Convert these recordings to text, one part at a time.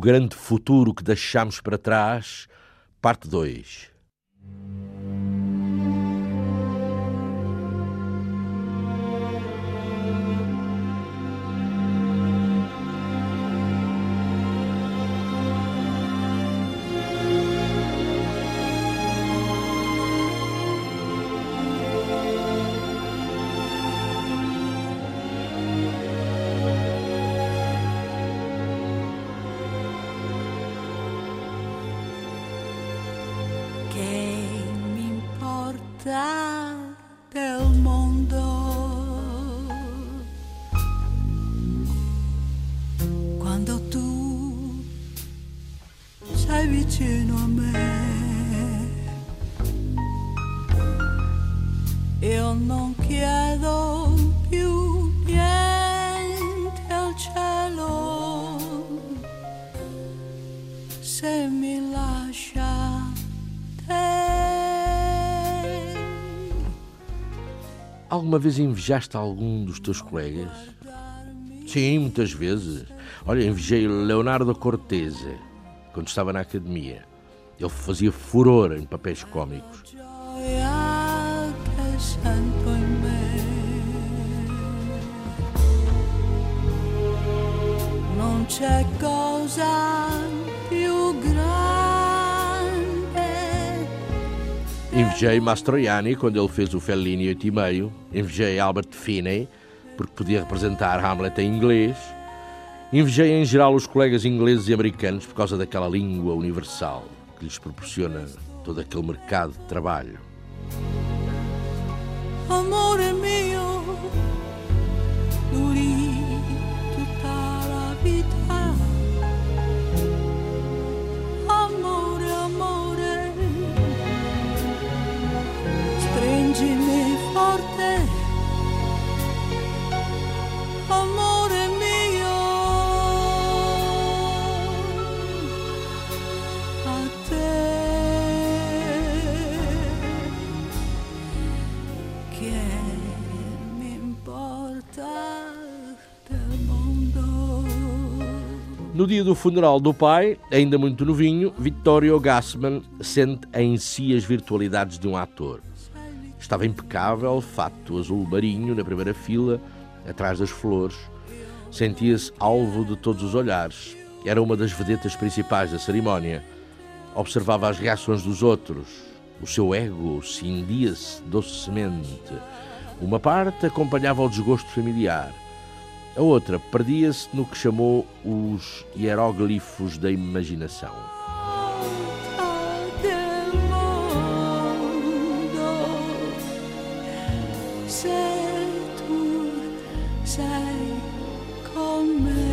Grande futuro que deixamos para trás, parte 2. Vicino a me, io non chiedo più niente al cielo se mi lascia te. Alguma vez invejaste algum dos teus colegas? Sim, muitas vezes. Olha, invejei Leonardo Cortese quando estava na academia. Ele fazia furor em papéis. Non c'è cosa più grande. Invejei Mastroianni quando ele fez o Fellini 8 e meio. Invejei Albert Finney porque podia representar Hamlet em inglês. Invejei em geral os colegas ingleses e americanos por causa daquela língua universal que lhes proporciona todo aquele mercado de trabalho. Amore No dia do funeral do pai, ainda muito novinho, Vittorio Gassman sente em si as virtualidades de um ator. Estava impecável, fato azul marinho na primeira fila, atrás das flores. Sentia-se alvo de todos os olhares. Era uma das vedetas principais da cerimónia. Observava as reações dos outros. O seu ego cindia-se docemente. Uma parte acompanhava o desgosto familiar. A outra perdia-se no que chamou os hieróglifos da imaginação. me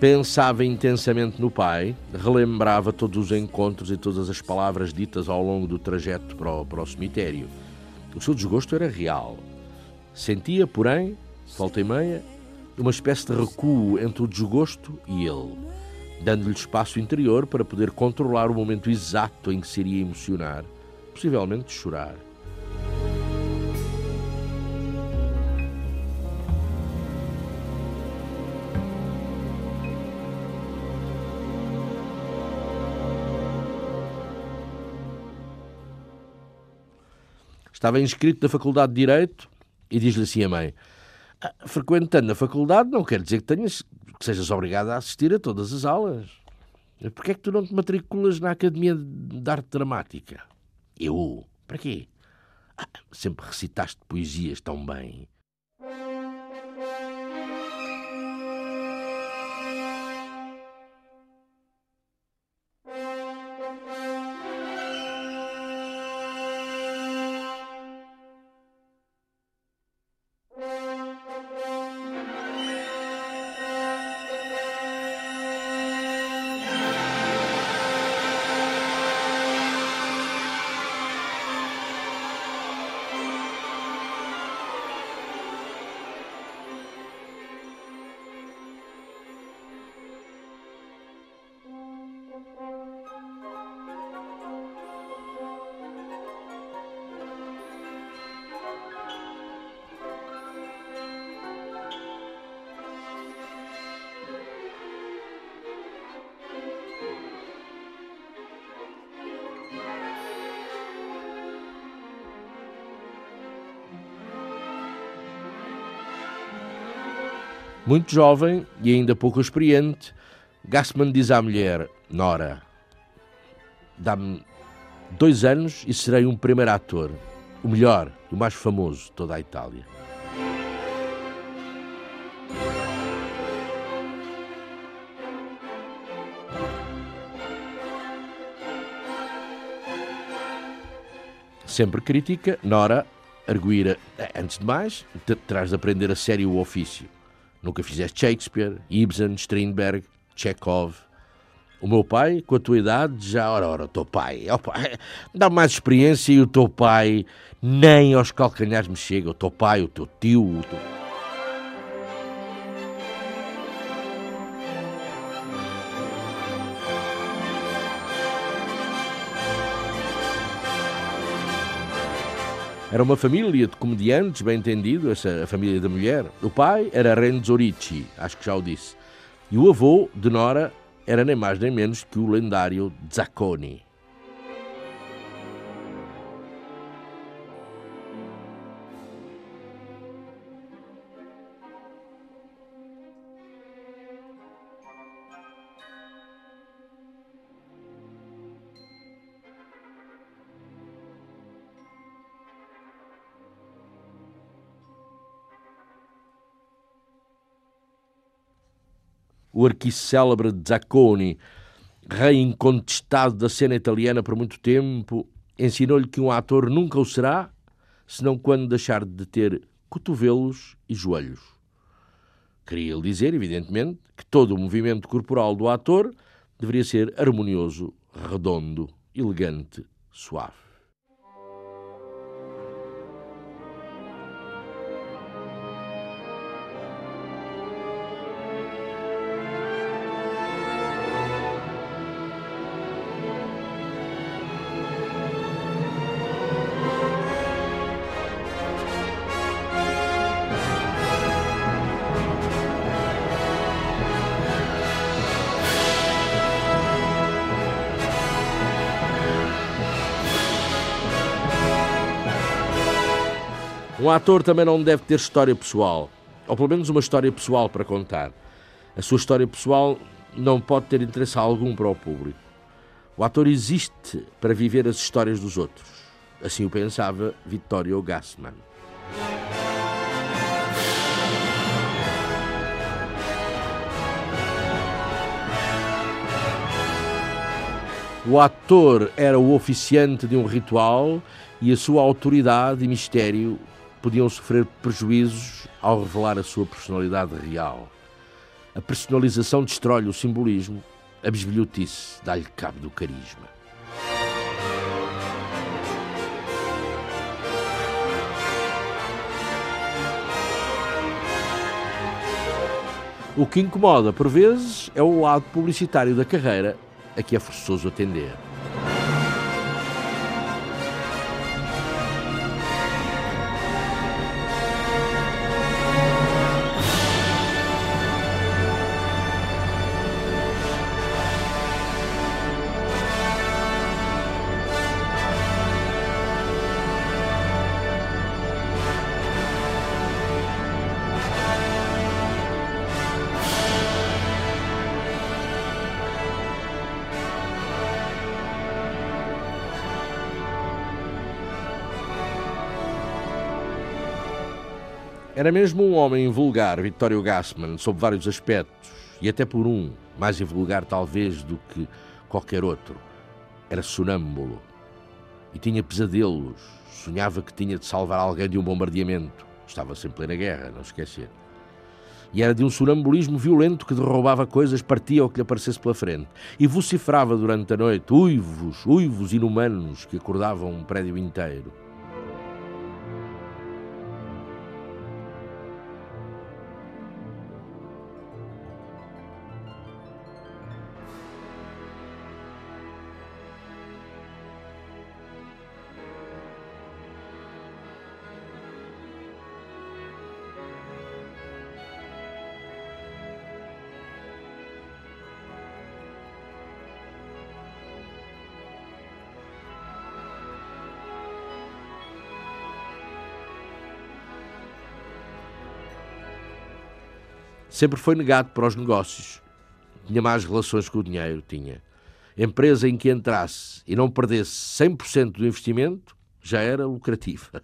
Pensava intensamente no pai, relembrava todos os encontros e todas as palavras ditas ao longo do trajeto para o, para o cemitério. O seu desgosto era real. Sentia, porém, volta e meia, uma espécie de recuo entre o desgosto e ele, dando-lhe espaço interior para poder controlar o momento exato em que se iria emocionar, possivelmente chorar. Estava inscrito na Faculdade de Direito e diz-lhe assim a mãe: "Ah, frequentando a faculdade não quer dizer que, tenhas, que sejas obrigado a assistir a todas as aulas. Porquê é que tu não te matriculas na Academia de Arte Dramática? Eu? Para quê? "Ah, sempre recitaste poesias tão bem. Muito jovem e ainda pouco experiente, Gassman diz à mulher, Nora, dá-me dois anos e serei um primeiro ator, o melhor o mais famoso de toda a Itália. Sempre crítica, Nora arguíra, antes de mais, terás de aprender a sério o ofício. Nunca fizeste Shakespeare, Ibsen, Strindberg, Chekhov. O meu pai, com a tua idade, já, ora, ora, o teu pai, pai dá mais experiência e o teu pai nem aos calcanhares me chega. O teu pai, o teu tio, o teu... Era uma família de comediantes, bem entendido, essa a família da mulher. O pai era Renzo Ricci, acho que já o disse. E o avô de Nora era nem mais nem menos que o lendário Zacconi. O arquicélebre Zacconi, rei incontestado da cena italiana por muito tempo, ensinou-lhe que um ator nunca o será, senão quando deixar de ter cotovelos e joelhos. Queria-lhe dizer, evidentemente, que todo o movimento corporal do ator deveria ser harmonioso, redondo, elegante, suave. Um ator também não deve ter história pessoal, ou pelo menos uma história pessoal para contar. A sua história pessoal não pode ter interesse algum para o público. O ator existe para viver as histórias dos outros. Assim o pensava Vittorio Gassman. O ator era o oficiante de um ritual e a sua autoridade e mistério podiam sofrer prejuízos ao revelar a sua personalidade real. A personalização destrói o simbolismo, a bisbilhotice dá-lhe cabo do carisma. O que incomoda, por vezes, é o lado publicitário da carreira, a que é forçoso atender. Era mesmo um homem vulgar, Vittorio Gassman, sob vários aspectos, e até por um, mais invulgar talvez do que qualquer outro. Era sonâmbulo e tinha pesadelos. Sonhava que tinha de salvar alguém de um bombardeamento. Estava sempre na guerra, não esquecer. E era de um sonambulismo violento que derrubava coisas, partia o que lhe aparecesse pela frente. E vociferava durante a noite uivos, uivos inumanos que acordavam um prédio inteiro. Sempre foi negado para os negócios. Tinha más relações com o dinheiro, tinha. Empresa em que entrasse e não perdesse 100% do investimento já era lucrativa.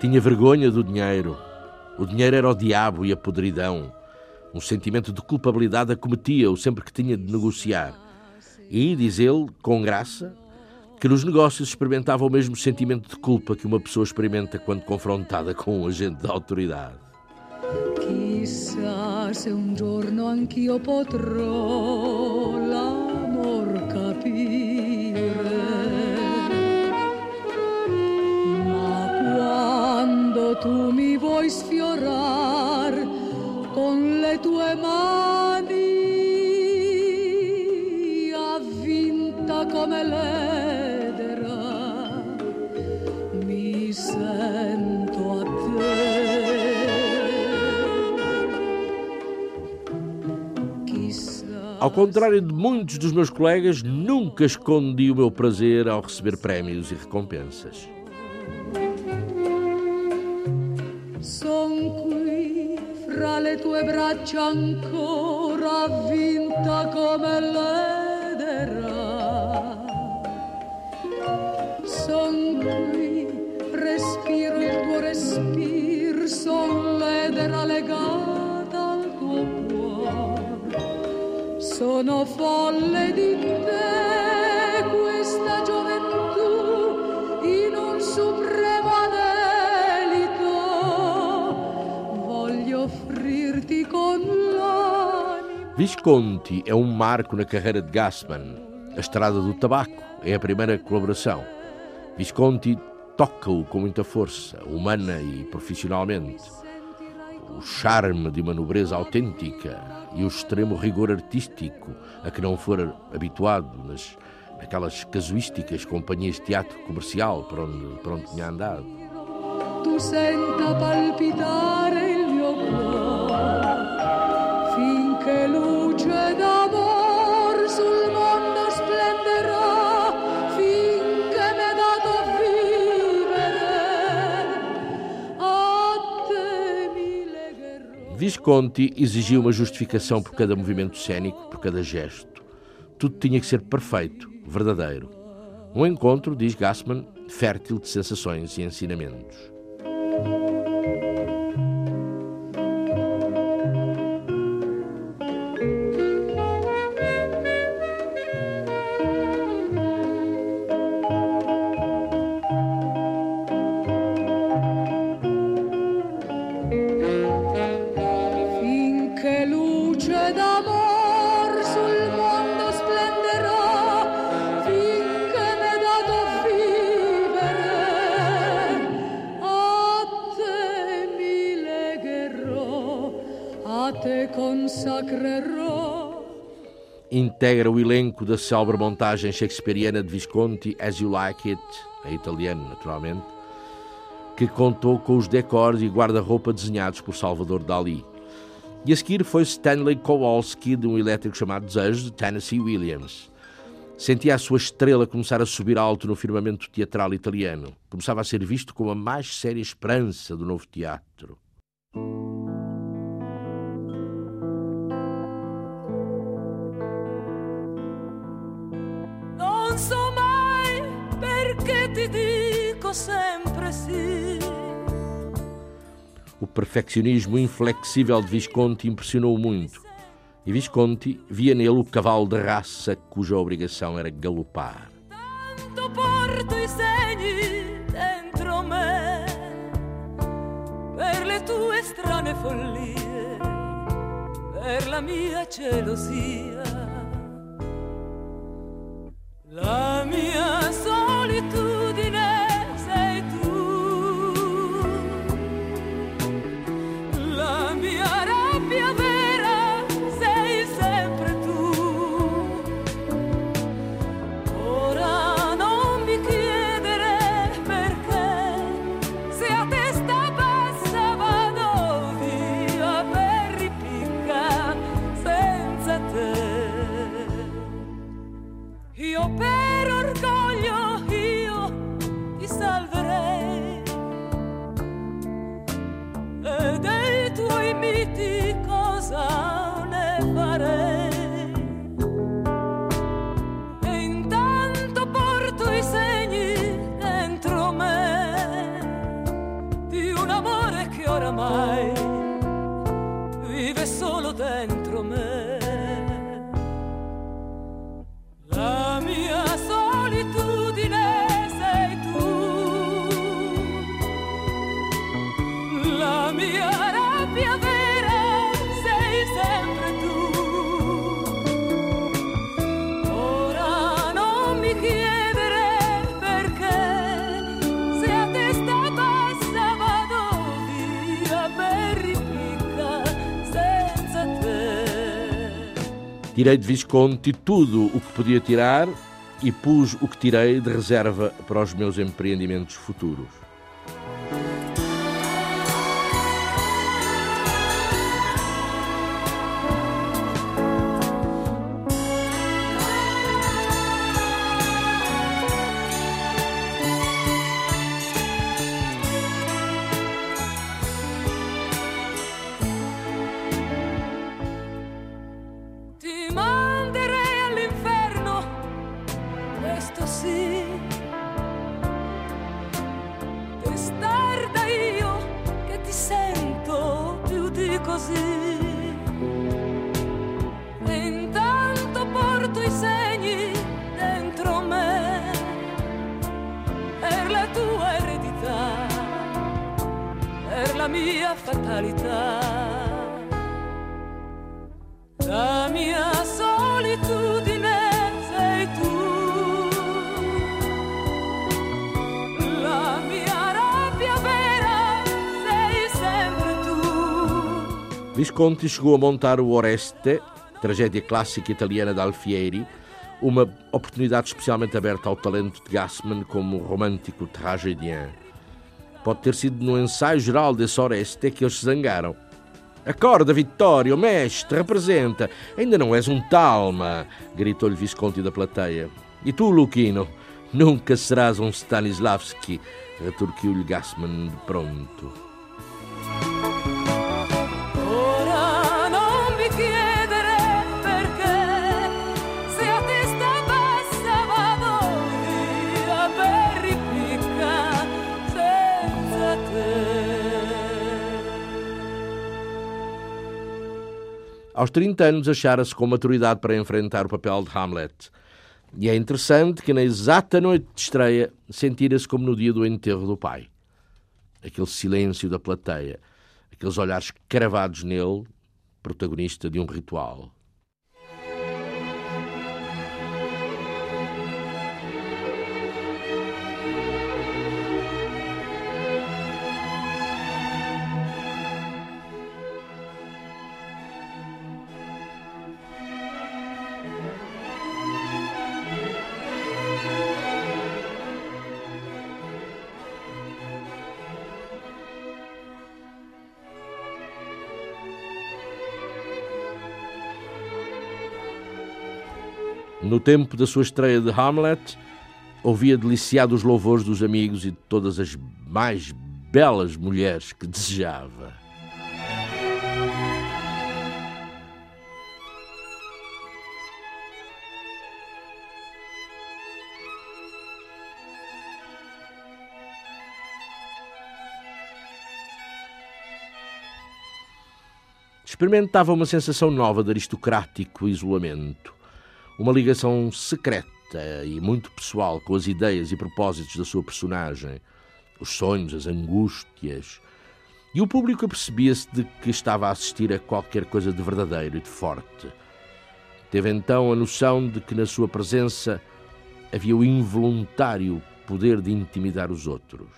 Tinha vergonha do dinheiro. O dinheiro era o diabo e a podridão. Um sentimento de culpabilidade acometia-o sempre que tinha de negociar. E, diz ele, com graça, que nos negócios experimentava o mesmo sentimento de culpa que uma pessoa experimenta quando confrontada com um agente da autoridade. Se un giorno anch'io potrò l'amor capire. Ma quando tu mi vuoi sfiorar con le tue mani, come l'edera, mi sento a te. Ao contrário de muitos dos meus colegas, nunca escondi o meu prazer ao receber prémios e recompensas. Son qui fra le tue braccia ancora avvinta come l'edera. Son qui, respiro il tuo respir, son l'edera legata al tuo cuore. Sono folle di te questa gioventù in un supremo anelito. Voglio offrirti con l'anima. Visconti é um marco na carreira de Gassman. A Estrada do Tabaco é a primeira colaboração. Visconti toca-o com muita força, humana e profissionalmente. O charme de uma nobreza autêntica e o extremo rigor artístico a que não fora habituado nas, naquelas casuísticas companhias de teatro comercial para onde, para onde tinha andado. Tu senta palpitare Visconti exigia uma justificação por cada movimento cênico, por cada gesto. Tudo tinha que ser perfeito, verdadeiro. Um encontro, diz Gassman, fértil de sensações e ensinamentos. Integra o elenco da célebre montagem shakespeariana de Visconti As You Like It, em italiano, naturalmente, que contou com os decors e guarda-roupa desenhados por Salvador Dali. E a seguir foi Stanley Kowalski, de um elétrico chamado Desejo, de Tennessee Williams. Sentia a sua estrela começar a subir alto no firmamento teatral italiano. Começava a ser visto como a mais séria esperança do novo teatro. Dico sempre sì O perfeccionismo inflexível de Visconti impressionou muito. E Visconti via nele o cavalo de raça cuja obrigação era galopar. Tanto porto i segni dentro me per le tue strane follie, per la mia gelosia. La mia Tirei de Visconti tudo o que podia tirar e pus o que tirei de reserva para os meus empreendimentos futuros. Mia fatalità. La mia solitudine sei tu. La mia rabbia vera sei sempre tu. Visconti chegou a montar o Oreste, tragédia clássica italiana de Alfieri, uma oportunidade especialmente aberta ao talento de Gassman como romântico tragédien. Pode ter sido no ensaio geral desse Oreste que eles se zangaram. Acorda, Vittorio, mestre, representa. Ainda não és um talma, gritou-lhe Visconti da plateia. E tu, Luquino, nunca serás um Stanislavski, retorquiu-lhe Gassman de pronto. Aos 30 anos achara-se com maturidade para enfrentar o papel de Hamlet. E é interessante que na exata noite de estreia sentira-se como no dia do enterro do pai. Aquele silêncio da plateia, aqueles olhares cravados nele, protagonista de um ritual. No tempo da sua estreia de Hamlet, ouvia deliciado os louvores dos amigos e de todas as mais belas mulheres que desejava. Experimentava uma sensação nova de aristocrático isolamento uma ligação secreta e muito pessoal com as ideias e propósitos da sua personagem, os sonhos, as angústias. E o público apercebia-se de que estava a assistir a qualquer coisa de verdadeiro e de forte. Teve então a noção de que na sua presença havia o involuntário poder de intimidar os outros.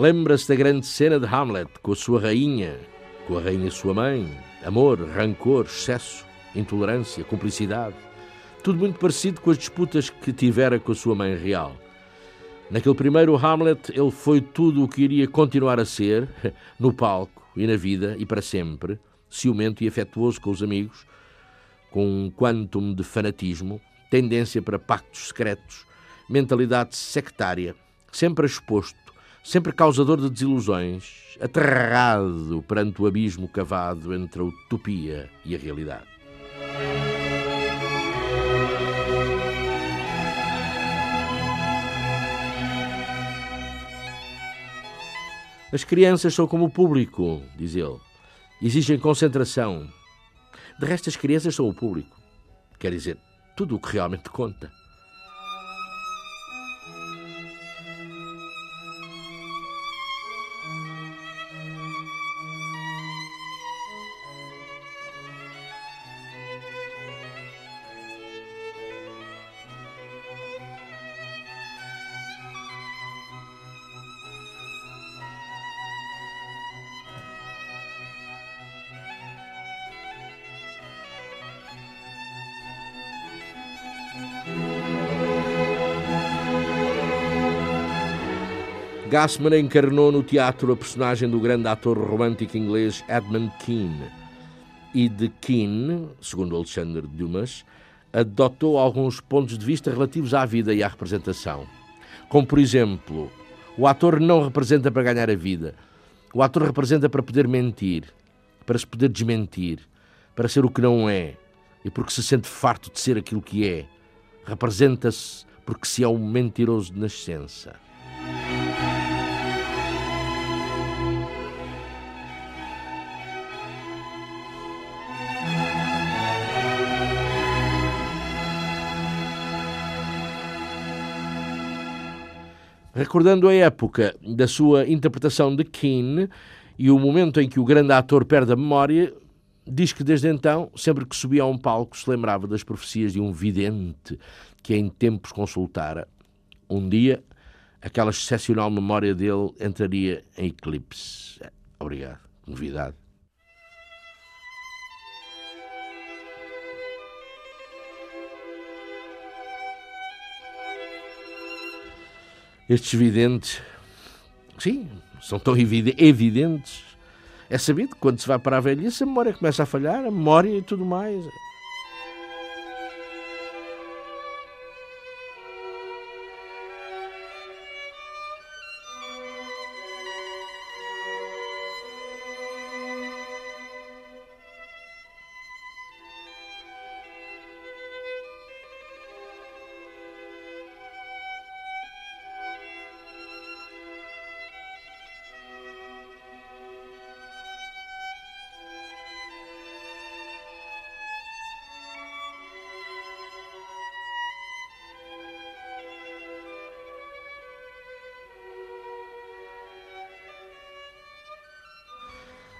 Lembra-se da grande cena de Hamlet com a sua rainha, com a rainha sua mãe, amor, rancor, excesso, intolerância, cumplicidade. Tudo muito parecido com as disputas que tivera com a sua mãe real. Naquele primeiro Hamlet, ele foi tudo o que iria continuar a ser, no palco e na vida e para sempre, ciumento e afetuoso com os amigos, com um quantum de fanatismo, tendência para pactos secretos, mentalidade sectária, sempre exposto sempre causador de desilusões, aterrado perante o abismo cavado entre a utopia e a realidade. As crianças são como o público, diz ele. Exigem concentração. De resto, as crianças são o público. Quer dizer, tudo o que realmente conta. Gassman encarnou no teatro a personagem do grande ator romântico inglês Edmund Keane. E de Keane, segundo Alexandre Dumas, adotou alguns pontos de vista relativos à vida e à representação. Como, por exemplo, o ator não representa para ganhar a vida. O ator representa para poder mentir, para se poder desmentir, para ser o que não é e porque se sente farto de ser aquilo que é. Representa-se porque se é um mentiroso de nascença. Recordando a época da sua interpretação de Keane e o momento em que o grande ator perde a memória, diz que desde então, sempre que subia a um palco, se lembrava das profecias de um vidente que em tempos consultara. Um dia, aquela excepcional memória dele entraria em eclipse. Obrigado. Novidade. Estes videntes, sim, são tão evidentes. É sabido que quando se vai para a velhice a memória começa a falhar, a memória e tudo mais.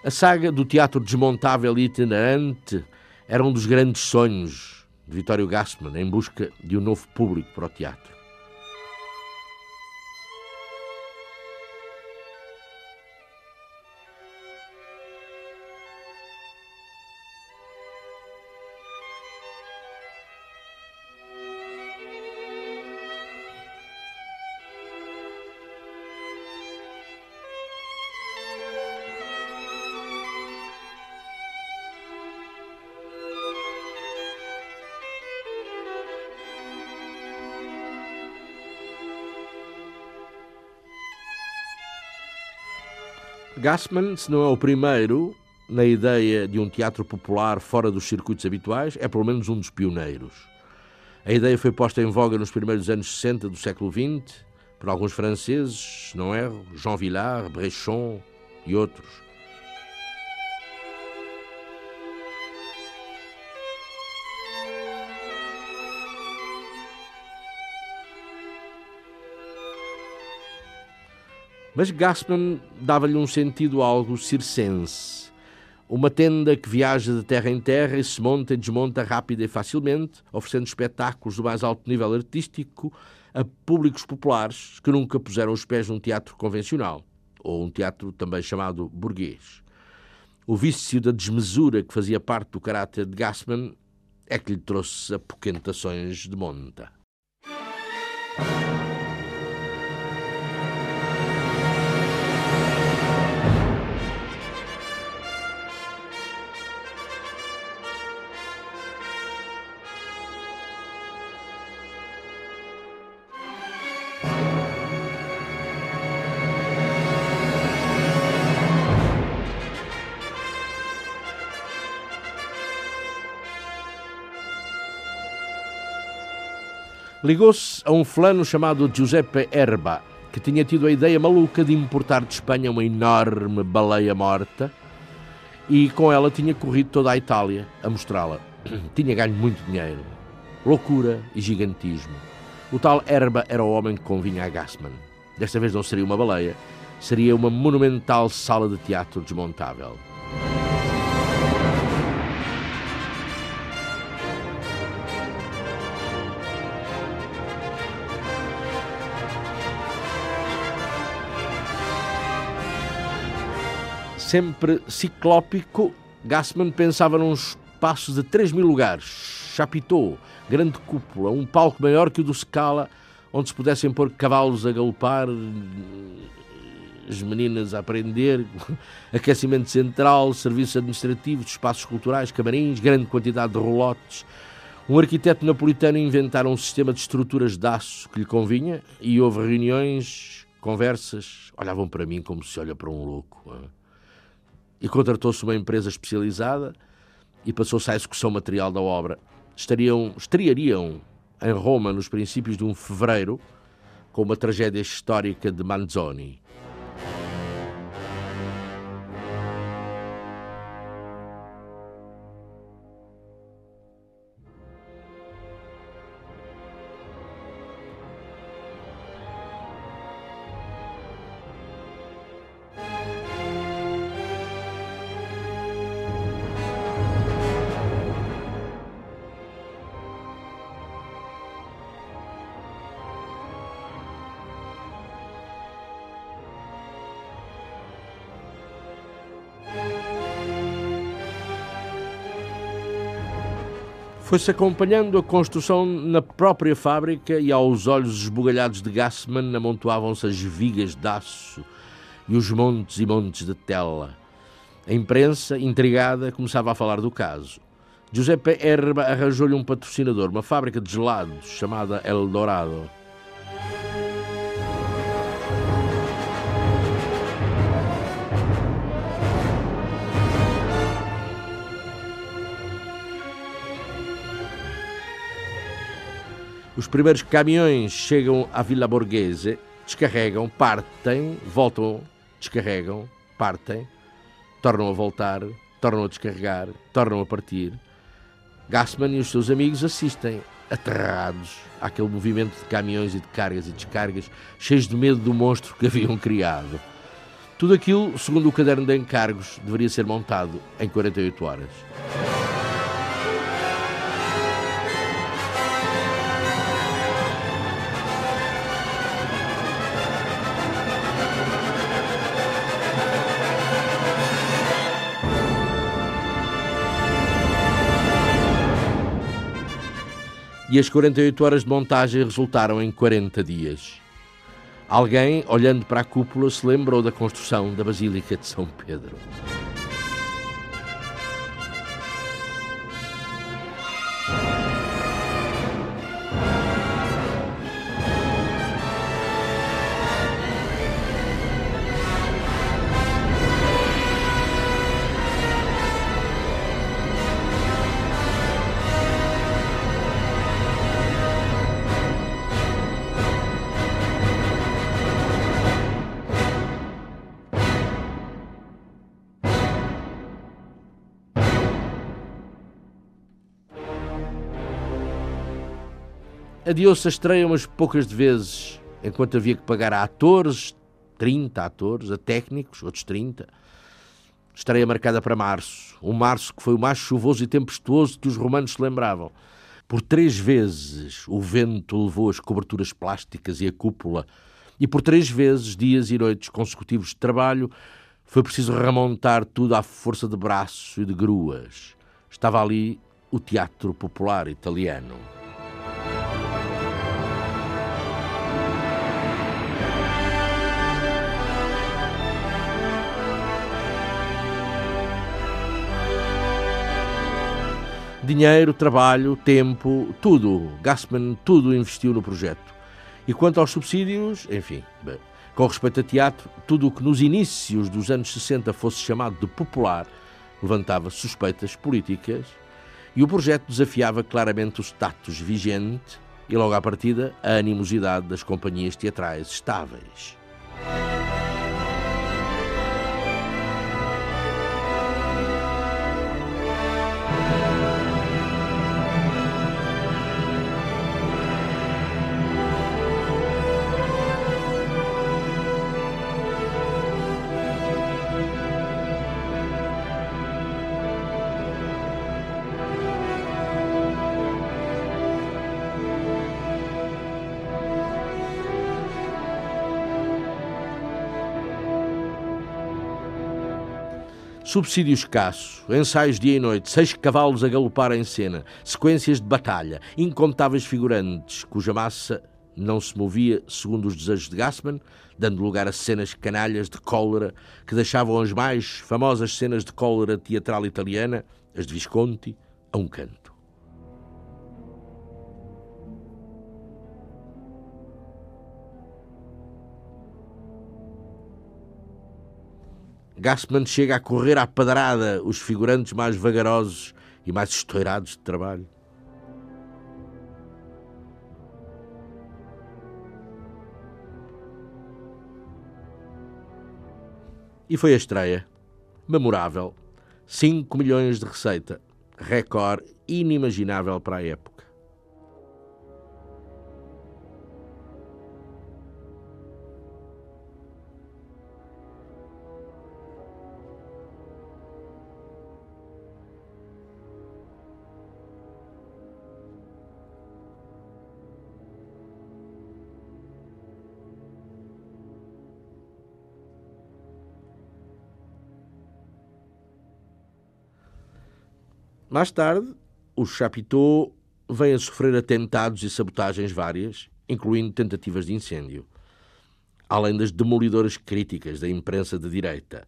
A saga do teatro desmontável e itinerante era um dos grandes sonhos de Vittorio Gassman em busca de um novo público para o teatro. Gassman, se não é o primeiro na ideia de um teatro popular fora dos circuitos habituais, é pelo menos um dos pioneiros. A ideia foi posta em voga nos primeiros anos 60 do século XX por alguns franceses, não erro, Jean Villard, Brechon e outros. Mas Gassman dava-lhe um sentido algo circense. Uma tenda que viaja de terra em terra e se monta e desmonta rápida e facilmente, oferecendo espetáculos do mais alto nível artístico a públicos populares que nunca puseram os pés num teatro convencional, ou um teatro também chamado burguês. O vício da desmesura que fazia parte do caráter de Gassman é que lhe trouxe apoquentações de monta. Ligou-se a um fulano chamado Giuseppe Erba, que tinha tido a ideia maluca de importar de Espanha uma enorme baleia morta e com ela tinha corrido toda a Itália a mostrá-la. Tinha ganho muito dinheiro. Loucura e gigantismo. O tal Erba era o homem que convinha a Gassman. Desta vez não seria uma baleia, seria uma monumental sala de teatro desmontável. Sempre ciclópico, Gassman pensava num espaço de 3 mil lugares, chapitou, grande cúpula, um palco maior que o do Scala, onde se pudessem pôr cavalos a galopar, as meninas a aprender, aquecimento central, serviços administrativos, espaços culturais, camarins, grande quantidade de rolotes. Um arquiteto napolitano inventara um sistema de estruturas de aço que lhe convinha e houve reuniões, conversas, olhavam para mim como se olha para um louco. E contratou-se uma empresa especializada e passou-se à execução material da obra. Estariam, estreariam em Roma nos princípios de um fevereiro com uma tragédia histórica de Manzoni. Foi-se acompanhando a construção na própria fábrica e aos olhos esbugalhados de Gassman amontoavam-se as vigas de aço e os montes e montes de tela. A imprensa, intrigada, começava a falar do caso. Giuseppe Erba arranjou-lhe um patrocinador, uma fábrica de gelados chamada El Dorado. Os primeiros caminhões chegam à Vila Borghese, descarregam, partem, voltam, descarregam, partem, tornam a voltar, tornam a descarregar, tornam a partir. Gassman e os seus amigos assistem, aterrados, àquele movimento de caminhões e de cargas e descargas, cheios de medo do monstro que haviam criado. Tudo aquilo, segundo o caderno de encargos, deveria ser montado em 48 horas. E as 48 horas de montagem resultaram em 40 dias. Alguém, olhando para a cúpula, se lembrou da construção da Basílica de São Pedro. Adiou-se a estreia umas poucas de vezes, enquanto havia que pagar a atores, 30 atores, a técnicos, outros 30. Estreia marcada para março, um março que foi o mais chuvoso e tempestuoso que os romanos se lembravam. Por três vezes o vento levou as coberturas plásticas e a cúpula, e por três vezes, dias e noites consecutivos de trabalho, foi preciso remontar tudo à força de braço e de gruas. Estava ali o teatro popular italiano. Dinheiro, trabalho, tempo, tudo. Gassman tudo investiu no projeto. E quanto aos subsídios, enfim, bem, com respeito a teatro, tudo o que nos inícios dos anos 60 fosse chamado de popular levantava suspeitas políticas e o projeto desafiava claramente o status vigente e logo à partida a animosidade das companhias teatrais estáveis. Subsídio escasso, ensaios dia e noite, seis cavalos a galopar em cena, sequências de batalha, incontáveis figurantes, cuja massa não se movia segundo os desejos de Gassman, dando lugar a cenas canalhas de cólera que deixavam as mais famosas cenas de cólera teatral italiana, as de Visconti, a um canto. Gassman chega a correr à padrada os figurantes mais vagarosos e mais estourados de trabalho. E foi a estreia. Memorável. 5 milhões de receita. Recorde inimaginável para a época. Mais tarde, o Chapiteau vem a sofrer atentados e sabotagens várias, incluindo tentativas de incêndio, além das demolidoras críticas da imprensa de direita,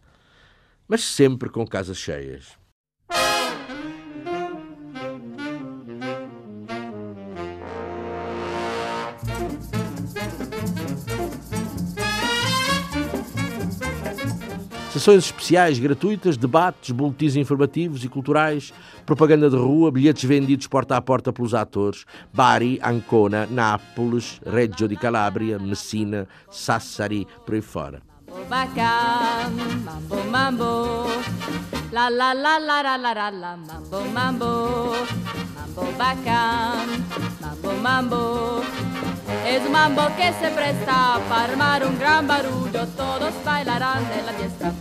mas sempre com casas cheias. Sessões especiais gratuitas, debates, boletins informativos e culturais, propaganda de rua, bilhetes vendidos porta a porta pelos atores, Bari, Ancona, Nápoles, Reggio di Calabria, Messina, Sassari, por aí fora. Mambo, mambo, la la la la la la mambo, mambo, mambo mambo, mambo. Es un mambo que se presta para armar un gran barullo, todos bailarán de la fiesta.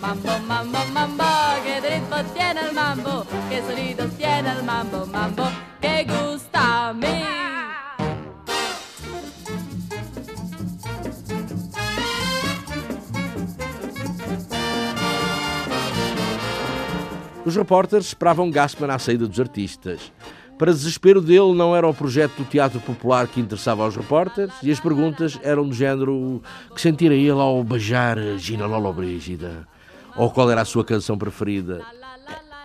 Mambo, mambo, mambo, que ritmo tiene el mambo, que sonido tiene el mambo, mambo, que gusta a mí. Os repórteres esperavam Gassman à saída dos artistas. Para desespero dele, não era o projeto do teatro popular que interessava aos repórteres e as perguntas eram do género que sentira ele ao beijar Gina Lolo Brígida ou qual era a sua canção preferida.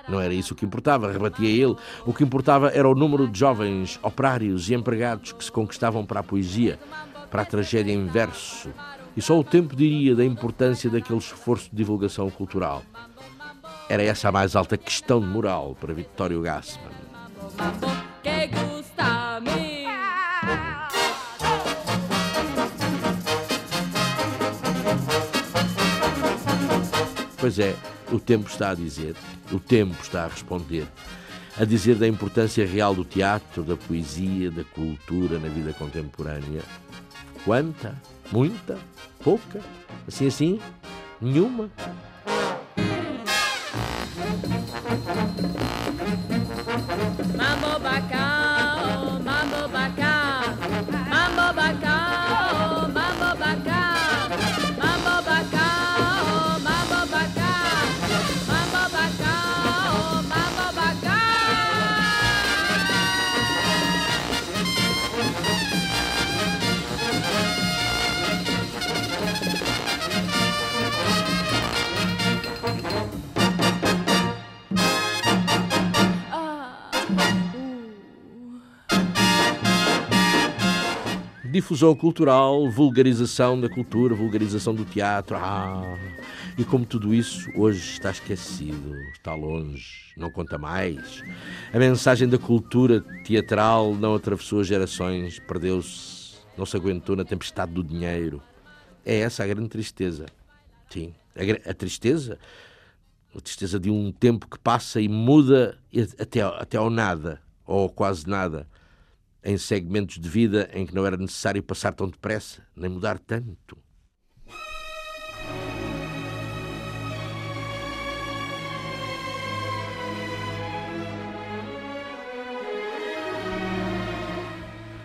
Não era isso o que importava, rebatia ele. O que importava era o número de jovens operários e empregados que se conquistavam para a poesia, para a tragédia em verso. E só o tempo diria da importância daquele esforço de divulgação cultural. Era essa a mais alta questão de moral para Victório Gassman Pois é, o tempo está a dizer, o tempo está a responder, a dizer da importância real do teatro, da poesia, da cultura na vida contemporânea. Quanta? Muita? Pouca? Assim assim? Nenhuma? Difusão cultural, vulgarização da cultura, vulgarização do teatro. Ah, e como tudo isso hoje está esquecido, está longe, não conta mais. A mensagem da cultura teatral não atravessou as gerações, perdeu-se, não se aguentou na tempestade do dinheiro. É essa a grande tristeza. Sim, a, a tristeza, a tristeza de um tempo que passa e muda até, até ao nada, ou quase nada em segmentos de vida em que não era necessário passar tão depressa, nem mudar tanto.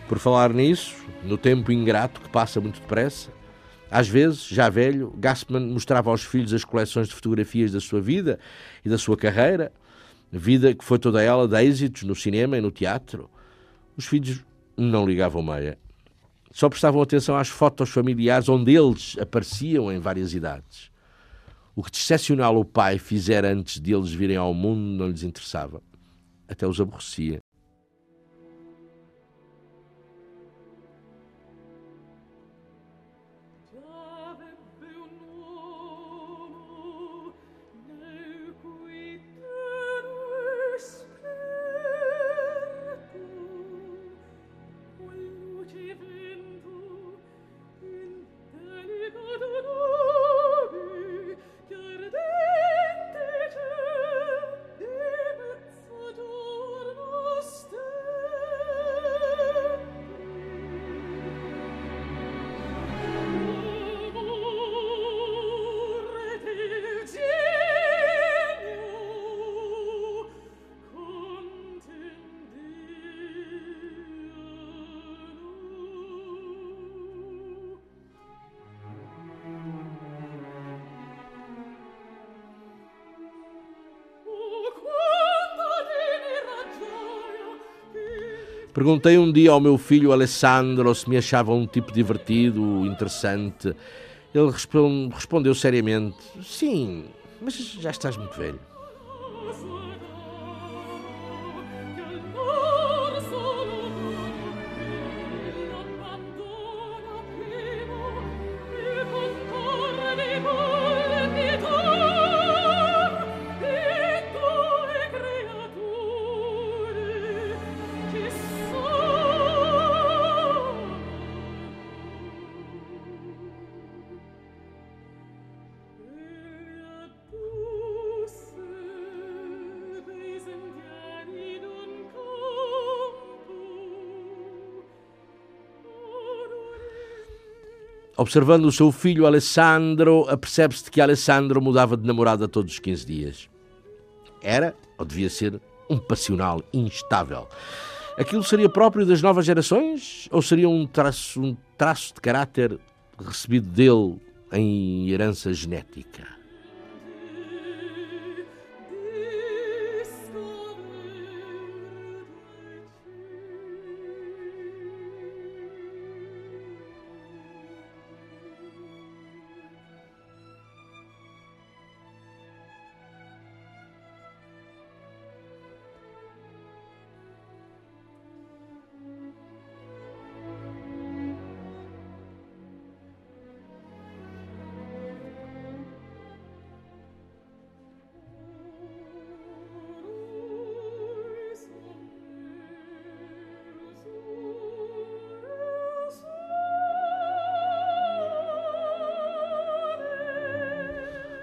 Por falar nisso, no tempo ingrato que passa muito depressa, às vezes, já velho, Gassman mostrava aos filhos as coleções de fotografias da sua vida e da sua carreira, vida que foi toda ela de êxitos no cinema e no teatro, os filhos não ligavam meia. Só prestavam atenção às fotos familiares onde eles apareciam em várias idades. O que de excepcional o pai fizera antes de eles virem ao mundo não lhes interessava. Até os aborrecia. Perguntei um dia ao meu filho Alessandro se me achava um tipo divertido, interessante. Ele respondeu seriamente: Sim, mas já estás muito velho. Observando o seu filho Alessandro, apercebe-se que Alessandro mudava de namorada todos os 15 dias. Era, ou devia ser, um passional instável. Aquilo seria próprio das novas gerações ou seria um traço, um traço de caráter recebido dele em herança genética?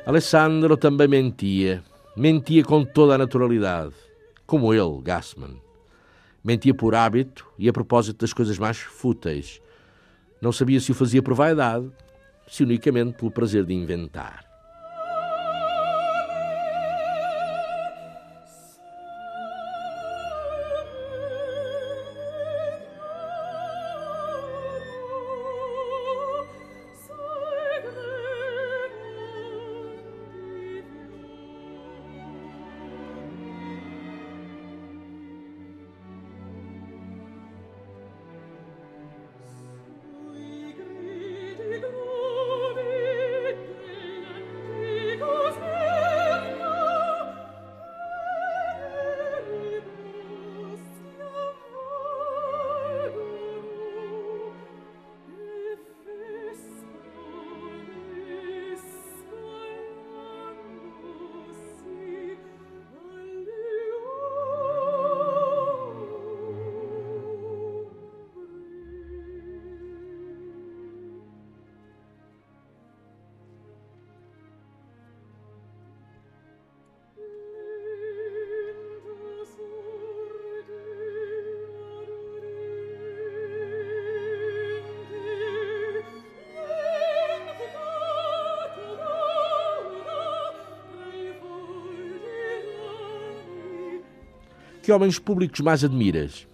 Alessandro também mentia. Mentia com toda a naturalidade. Como ele, Gassman. Mentia por hábito e a propósito das coisas mais fúteis. Não sabia se o fazia por vaidade, se unicamente pelo prazer de inventar. Que homens públicos mais admiras?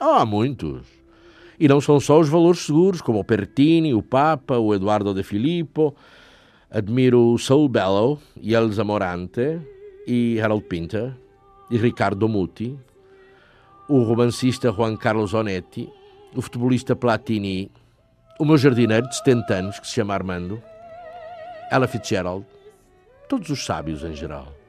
Oh, há muitos. E não são só os valores seguros, como o Pertini, o Papa, o Eduardo de Filippo. Admiro Saul Bellow e Elsa Morante e Harold Pinter e Ricardo Muti, o romancista Juan Carlos Onetti, o futebolista Platini, o meu jardineiro de 70 anos, que se chama Armando, Ella Fitzgerald, todos os sábios em geral.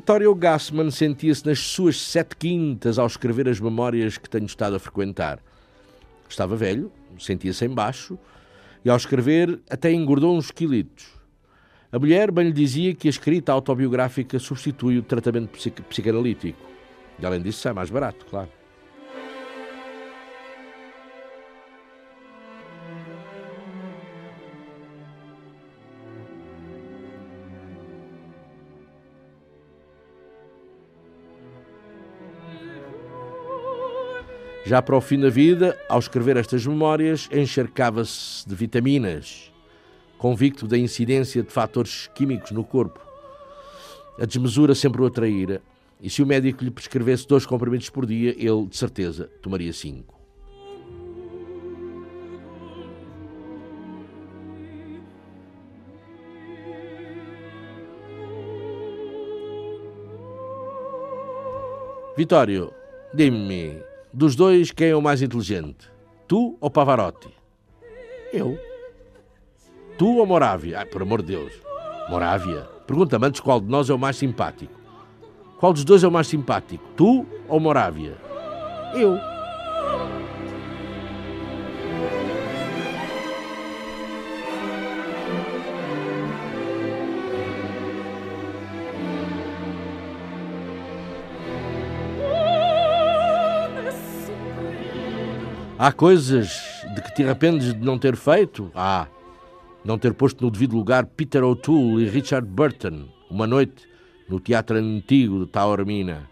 Vittorio Gassman sentia-se nas suas sete quintas ao escrever as memórias que tenho estado a frequentar. Estava velho, sentia-se em baixo, e ao escrever até engordou uns quilitos. A mulher bem lhe dizia que a escrita autobiográfica substitui o tratamento psicanalítico. E além disso, é mais barato, claro. Já para o fim da vida, ao escrever estas memórias, encharcava-se de vitaminas, convicto da incidência de fatores químicos no corpo. A desmesura sempre o atraíra, e se o médico lhe prescrevesse dois comprimidos por dia, ele, de certeza, tomaria cinco. Vitório, dime-me, dos dois, quem é o mais inteligente? Tu ou Pavarotti? Eu. Tu ou Morávia? Ai, por amor de Deus. Morávia. Pergunta-me antes qual de nós é o mais simpático. Qual dos dois é o mais simpático? Tu ou Morávia? Eu. Há coisas de que te arrependes de não ter feito? Há. Ah, não ter posto no devido lugar Peter O'Toole e Richard Burton, uma noite, no Teatro Antigo de Taormina.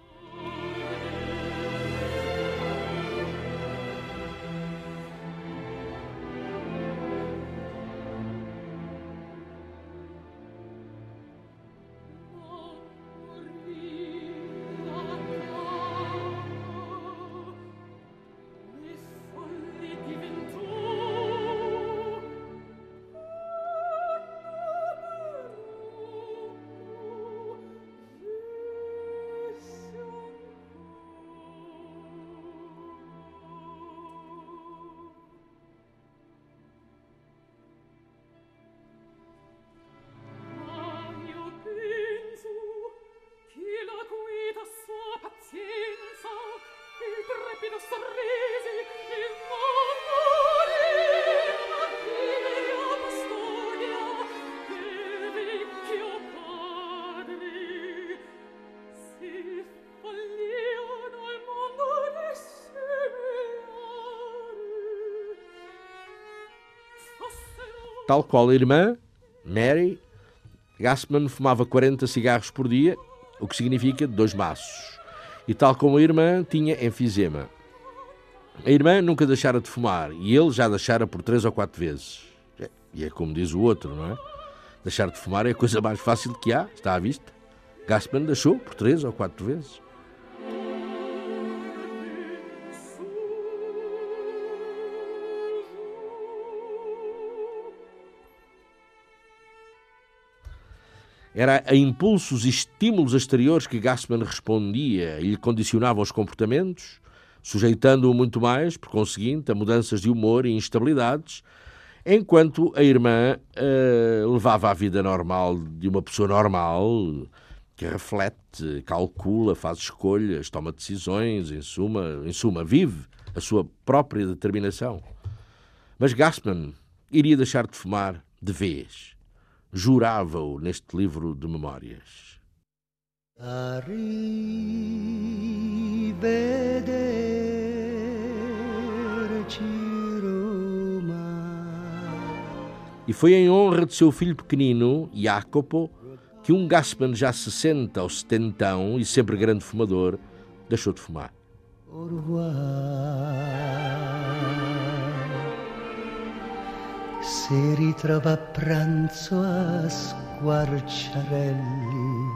Tal qual a irmã, Mary, Gassman fumava 40 cigarros por dia, o que significa dois maços. E tal como a irmã, tinha enfisema. A irmã nunca deixara de fumar e ele já deixara por três ou quatro vezes. E é como diz o outro, não é? Deixar de fumar é a coisa mais fácil que há, está à vista. Gassman deixou por três ou quatro vezes. Era a impulsos e estímulos exteriores que Gassman respondia e lhe condicionava os comportamentos, sujeitando-o muito mais, por conseguinte, a mudanças de humor e instabilidades, enquanto a irmã uh, levava a vida normal de uma pessoa normal, que reflete, calcula, faz escolhas, toma decisões, em suma, em suma, vive a sua própria determinação. Mas Gassman iria deixar de fumar de vez jurava-o neste livro de memórias. E foi em honra de seu filho pequenino, Jacopo, que um Gassman já 60 ou 70 e sempre grande fumador, deixou de fumar. Si ritrova a pranzo a squarciarelli,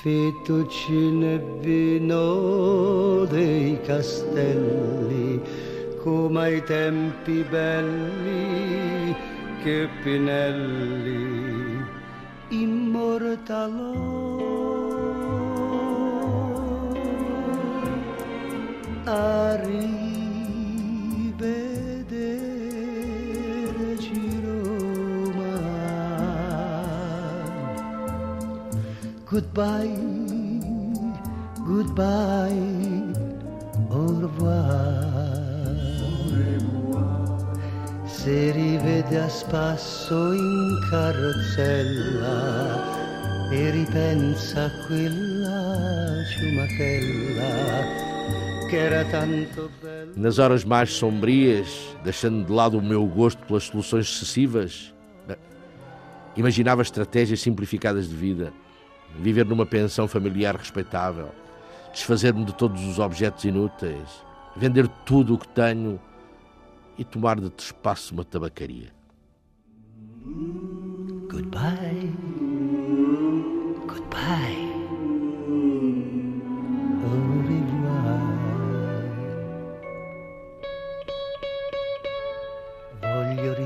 fettuccine e vino dei castelli, come ai tempi belli che Pinelli immortalò. a Goodbye, goodbye, au revoir. Se rivede a spasso in carrozzella e ripensa a quella ciumachella Nas horas mais sombrias, deixando de lado o meu gosto pelas soluções excessivas, imaginava estratégias simplificadas de vida, viver numa pensão familiar respeitável, desfazer-me de todos os objetos inúteis, vender tudo o que tenho e tomar de espaço uma tabacaria. Goodbye. Goodbye.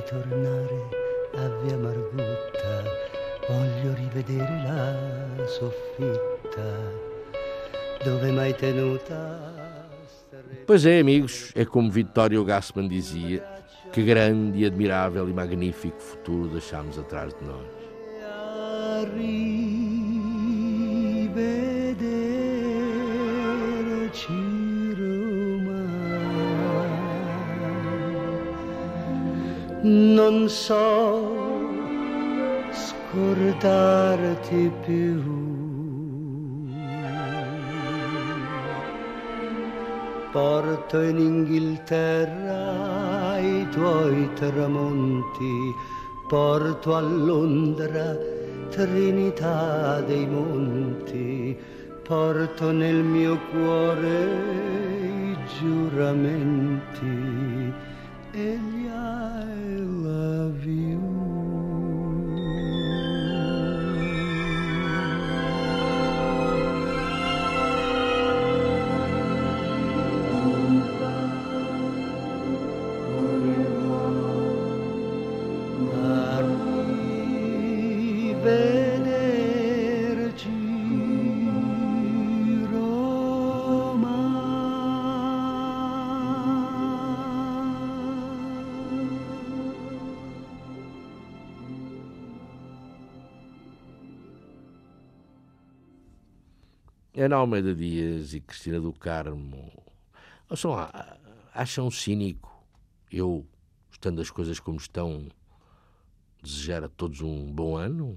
ritornare a via Margutta, rivedere la soffitta dove mai tenuta. Pois é, amigos, é como Vittorio Gassman dizia: que grande admirável e magnífico futuro deixámos atrás de nós. non so scordarti più. Porto in Inghilterra i tuoi tramonti, porto a Londra Trinità dei monti, porto nel mio cuore i giuramenti e gli Ana Almeida Dias e Cristina do Carmo acham, acham cínico eu, estando as coisas como estão, desejar a todos um bom ano?